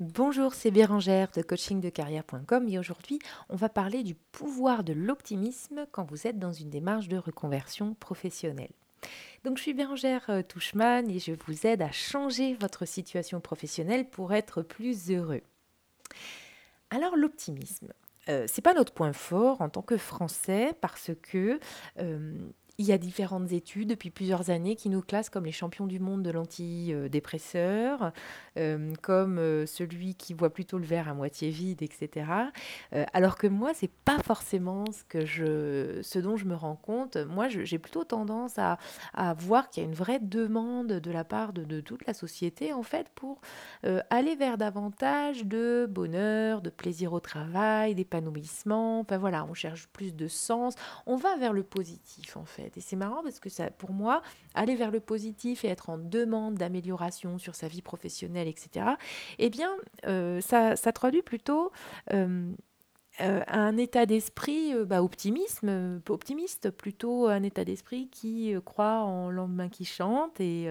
Bonjour, c'est Bérangère de coachingdecarrière.com et aujourd'hui, on va parler du pouvoir de l'optimisme quand vous êtes dans une démarche de reconversion professionnelle. Donc je suis Bérangère euh, Touchman et je vous aide à changer votre situation professionnelle pour être plus heureux. Alors l'optimisme, euh, c'est pas notre point fort en tant que Français parce que euh, il y a différentes études depuis plusieurs années qui nous classent comme les champions du monde de l'antidépresseur, euh, comme euh, celui qui voit plutôt le verre à moitié vide, etc. Euh, alors que moi, c'est pas forcément ce, que je, ce dont je me rends compte. Moi, j'ai plutôt tendance à, voir qu'il y a une vraie demande de la part de, de toute la société, en fait, pour aller vers davantage de bonheur, de plaisir au travail, d'épanouissement. Enfin voilà, on cherche plus de sens. On va vers le positif, en fait. Et c'est marrant parce que pour moi, aller vers le positif et être en demande d'amélioration sur sa vie professionnelle, etc., eh bien, euh, ça, traduit plutôt euh, euh, un état d'esprit bah, optimisme, optimiste, plutôt un état d'esprit qui croit en lendemain qui chante. Et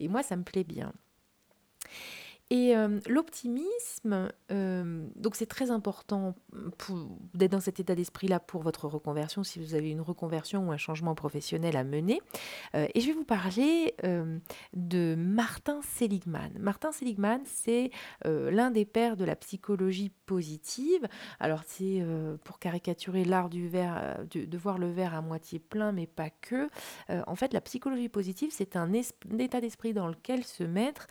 moi, ça me plaît bien. Et euh, l'optimisme, euh, donc c'est très important d'être dans cet état d'esprit-là pour votre reconversion, si vous avez une reconversion ou un changement professionnel à mener. Euh, et je vais vous parler de Martin Seligman. Martin Seligman, c'est l'un des pères de la psychologie positive. Alors c'est pour caricaturer l'art du verre, de, voir le verre à moitié plein, mais pas que. en fait, la psychologie positive, c'est un, un état d'esprit dans lequel se mettre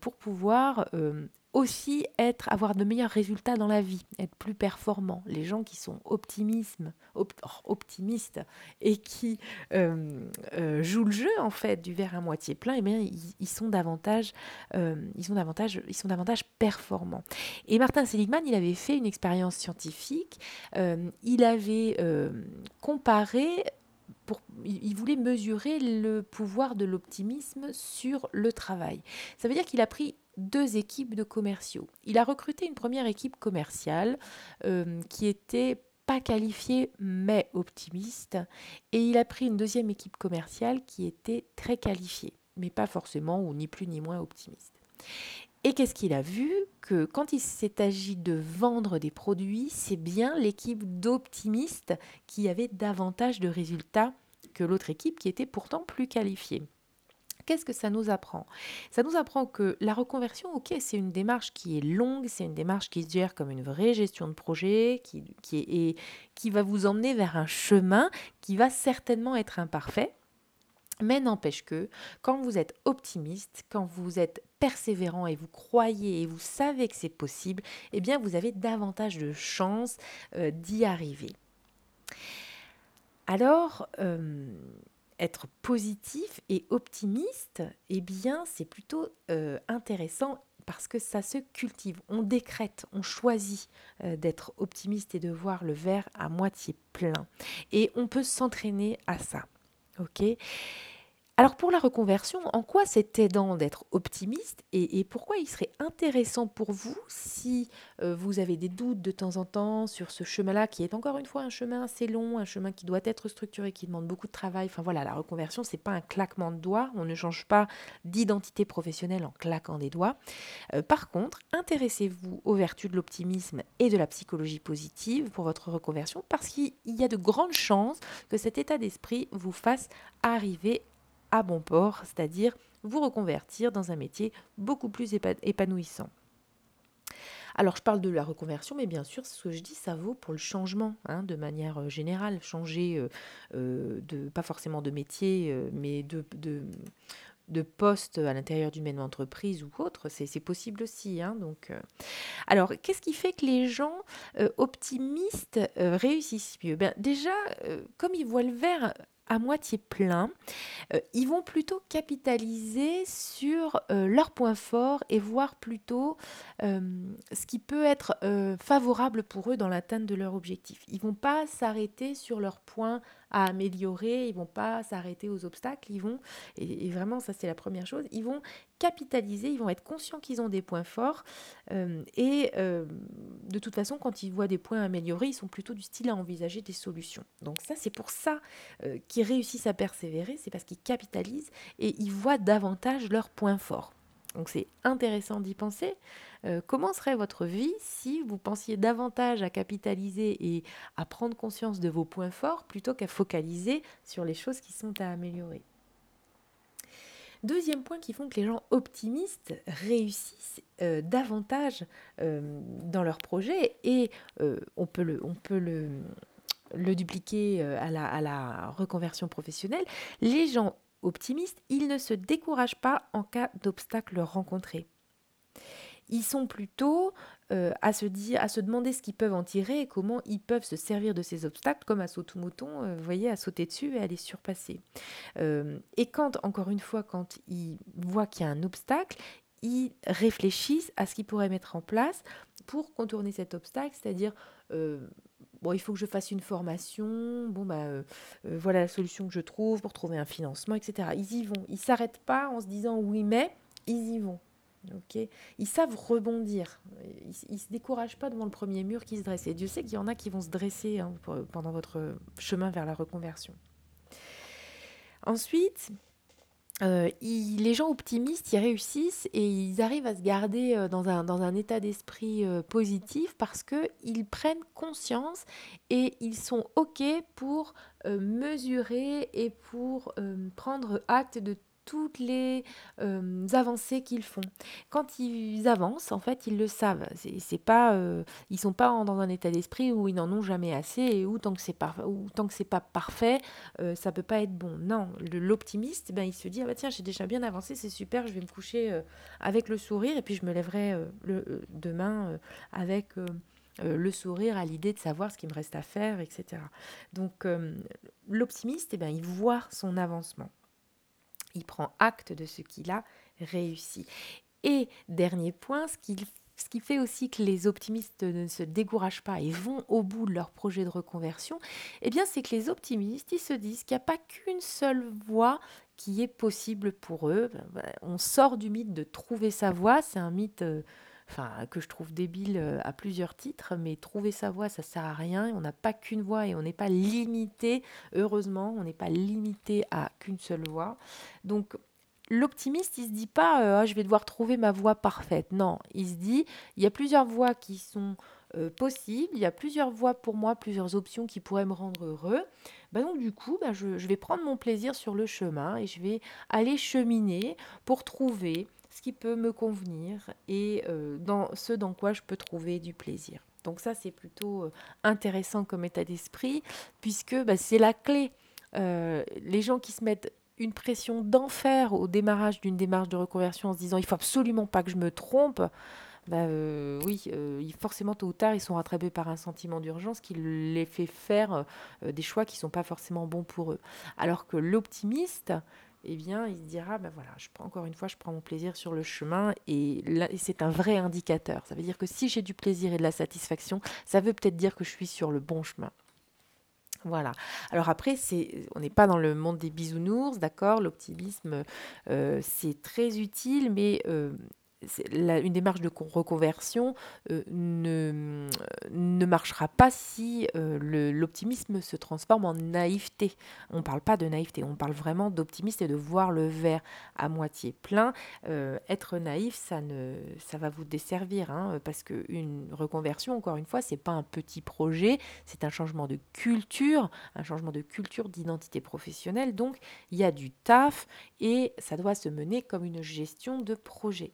pour pouvoir euh, aussi être, avoir de meilleurs résultats dans la vie, être plus performant. Les gens qui sont optimisme, oh, optimistes et qui euh, euh, jouent le jeu en fait du verre à moitié plein, eh bien, ils, sont davantage, ils sont davantage, ils sont davantage performants. Et Martin Seligman, il avait fait une expérience scientifique. il avait comparé pour, il voulait mesurer le pouvoir de l'optimisme sur le travail. Ça veut dire qu'il a pris deux équipes de commerciaux. Il a recruté une première équipe commerciale euh, qui était pas qualifiée mais optimiste et il a pris une deuxième équipe commerciale qui était très qualifiée mais pas forcément ou ni plus ni moins optimiste. Et qu'est-ce qu'il a vu? Que quand il s'est agi de vendre des produits, c'est bien l'équipe d'optimistes qui avait davantage de résultats que l'autre équipe qui était pourtant plus qualifiée. Qu'est-ce que ça nous apprend? Ça nous apprend que la reconversion, ok, c'est une démarche qui est longue, c'est une démarche qui se gère comme une vraie gestion de projet, qui, est, qui va vous emmener vers un chemin qui va certainement être imparfait. Mais n'empêche que quand vous êtes optimiste, quand vous êtes persévérant et vous croyez et vous savez que c'est possible, eh bien vous avez davantage de chances euh, d'y arriver. Alors, euh, être positif et optimiste, eh bien, c'est plutôt euh, intéressant parce que ça se cultive. On décrète, on choisit euh, d'être optimiste et de voir le verre à moitié plein. Et on peut s'entraîner à ça. Ok? Alors pour la reconversion, en quoi c'est aidant d'être optimiste et, pourquoi il serait intéressant pour vous si euh, vous avez des doutes de temps en temps sur ce chemin-là qui est encore une fois un chemin assez long, un chemin qui doit être structuré, qui demande beaucoup de travail? Enfin voilà, la reconversion, c'est pas un claquement de doigts, on ne change pas d'identité professionnelle en claquant des doigts. Euh, par contre, intéressez-vous aux vertus de l'optimisme et de la psychologie positive pour votre reconversion parce qu'il y a de grandes chances que cet état d'esprit vous fasse arriver à bon port, c'est-à-dire vous reconvertir dans un métier beaucoup plus épanouissant. Alors je parle de la reconversion, mais bien sûr, ce que je dis, ça vaut pour le changement, hein, de manière euh, générale, changer euh, euh, de pas forcément de métier, mais de, poste à l'intérieur d'une même entreprise ou autre, c'est possible aussi. Hein, donc, alors, qu'est-ce qui fait que les gens optimistes réussissent mieux? Ben, Déjà, comme ils voient le verre à moitié plein, euh, ils vont plutôt capitaliser sur euh, leurs points forts et voir plutôt euh, ce qui peut être favorable pour eux dans l'atteinte de leur objectif. Ils vont pas s'arrêter sur leurs points à améliorer, ils vont pas s'arrêter aux obstacles, ils vont, et, vraiment ça c'est la première chose, ils vont capitaliser, ils vont être conscients qu'ils ont des points forts, euh, et euh, de toute façon quand ils voient des points améliorés, ils sont plutôt du style à envisager des solutions. Donc ça c'est pour ça euh, qu'ils réussissent à persévérer, c'est parce qu'ils capitalisent et ils voient davantage leurs points forts. Donc c'est intéressant d'y penser. comment serait votre vie si vous pensiez davantage à capitaliser et à prendre conscience de vos points forts plutôt qu'à focaliser sur les choses qui sont à améliorer? Deuxième point qui font que les gens optimistes réussissent euh, davantage euh, dans leur projet et on peut le, on peut le, le dupliquer à la, à la reconversion professionnelle. Les gens optimistes, ils ne se découragent pas en cas d'obstacle rencontré. Ils sont plutôt euh, à, se dire, à se demander ce qu'ils peuvent en tirer et comment ils peuvent se servir de ces obstacles, comme à sauter mouton, euh, vous voyez, à sauter dessus et à les surpasser. Euh, et quand, encore une fois, quand ils voient qu'il y a un obstacle, ils réfléchissent à ce qu'ils pourraient mettre en place pour contourner cet obstacle, c'est-à-dire bon, il faut que je fasse une formation, bon, bah, voilà la solution que je trouve pour trouver un financement, etc. Ils y vont. Ils ne s'arrêtent pas en se disant oui, mais ils y vont. Ok ils savent rebondir. Ils ne se découragent pas devant le premier mur qui se dresse. Et Dieu sait qu'il y en a qui vont se dresser hein, pendant votre chemin vers la reconversion. Ensuite, euh, les gens optimistes, ils réussissent et ils arrivent à se garder euh, dans, un, dans un état d'esprit euh, positif parce qu'ils prennent conscience et ils sont OK pour mesurer et pour prendre acte de toutes les euh, avancées qu'ils font. Quand ils avancent, en fait, ils le savent. C'est, pas, euh, ils sont pas dans un état d'esprit où ils n'en ont jamais assez et où tant que c'est pas, tant que c'est pas parfait, euh, ça peut pas être bon. Non, l'optimiste, ben il se dit ah bah tiens j'ai déjà bien avancé, c'est super, je vais me coucher avec le sourire et puis je me lèverai le, demain avec le sourire à l'idée de savoir ce qu'il me reste à faire, etc. Donc l'optimiste, eh ben, il voit son avancement. Il prend acte de ce qu'il a réussi. Et dernier point, ce qui, ce qui fait aussi que les optimistes ne se découragent pas et vont au bout de leur projet de reconversion, eh bien c'est que les optimistes, ils se disent qu'il n'y a pas qu'une seule voie qui est possible pour eux. Ben, ben, on sort du mythe de trouver sa voie, c'est un mythe euh, que je trouve débile euh, à plusieurs titres, mais trouver sa voie, ça sert à rien. On n'a pas qu'une voie et on n'est pas limité, heureusement, on n'est pas limité à qu'une seule voie. Donc l'optimiste, il se dit pas euh, ah, je vais devoir trouver ma voie parfaite. Non, il se dit il y a plusieurs voies qui sont euh, possibles, il y a plusieurs voies pour moi, plusieurs options qui pourraient me rendre heureux. Bah donc du coup, je, je vais prendre mon plaisir sur le chemin et je vais aller cheminer pour trouver ce qui peut me convenir et euh, dans ce dans quoi je peux trouver du plaisir. Donc ça, c'est plutôt euh, intéressant comme état d'esprit, puisque bah, c'est la clé. Euh, les gens qui se mettent une pression d'enfer au démarrage d'une démarche de reconversion en se disant il faut absolument pas que je me trompe, bah, oui, forcément tôt ou tard ils sont rattrapés par un sentiment d'urgence qui les fait faire des choix qui ne sont pas forcément bons pour eux. Alors que l'optimiste, eh bien, il se dira, ben voilà, je prends encore une fois, je prends mon plaisir sur le chemin et, là, c'est un vrai indicateur. Ça veut dire que si j'ai du plaisir et de la satisfaction, ça veut peut-être dire que je suis sur le bon chemin. Voilà. Alors après, c'est, on n'est pas dans le monde des bisounours, d'accord? L'optimisme, euh, c'est très utile, mais euh, une démarche de reconversion euh, ne, marchera pas si euh, l'optimisme se transforme en naïveté. On ne parle pas de naïveté, on parle vraiment d'optimisme et de voir le verre à moitié plein. Euh, être naïf, ça, va vous desservir, hein, parce qu'une reconversion, encore une fois, c'est pas un petit projet, c'est un changement de culture, un changement de culture d'identité professionnelle. Donc, il y a du taf et ça doit se mener comme une gestion de projet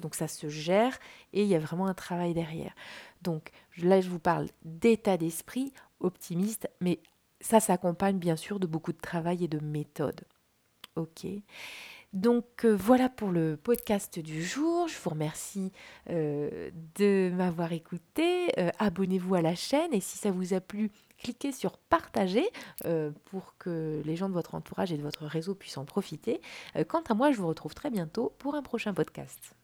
donc ça se gère et il y a vraiment un travail derrière. Donc là, je vous parle d'état d'esprit optimiste, mais ça s'accompagne bien sûr de beaucoup de travail et de méthode. Donc euh, voilà pour le podcast du jour. Je vous remercie euh, de m'avoir écouté. Euh, abonnez-vous à la chaîne et si ça vous a plu, cliquez sur partager pour que les gens de votre entourage et de votre réseau puissent en profiter. quant à moi, je vous retrouve très bientôt pour un prochain podcast.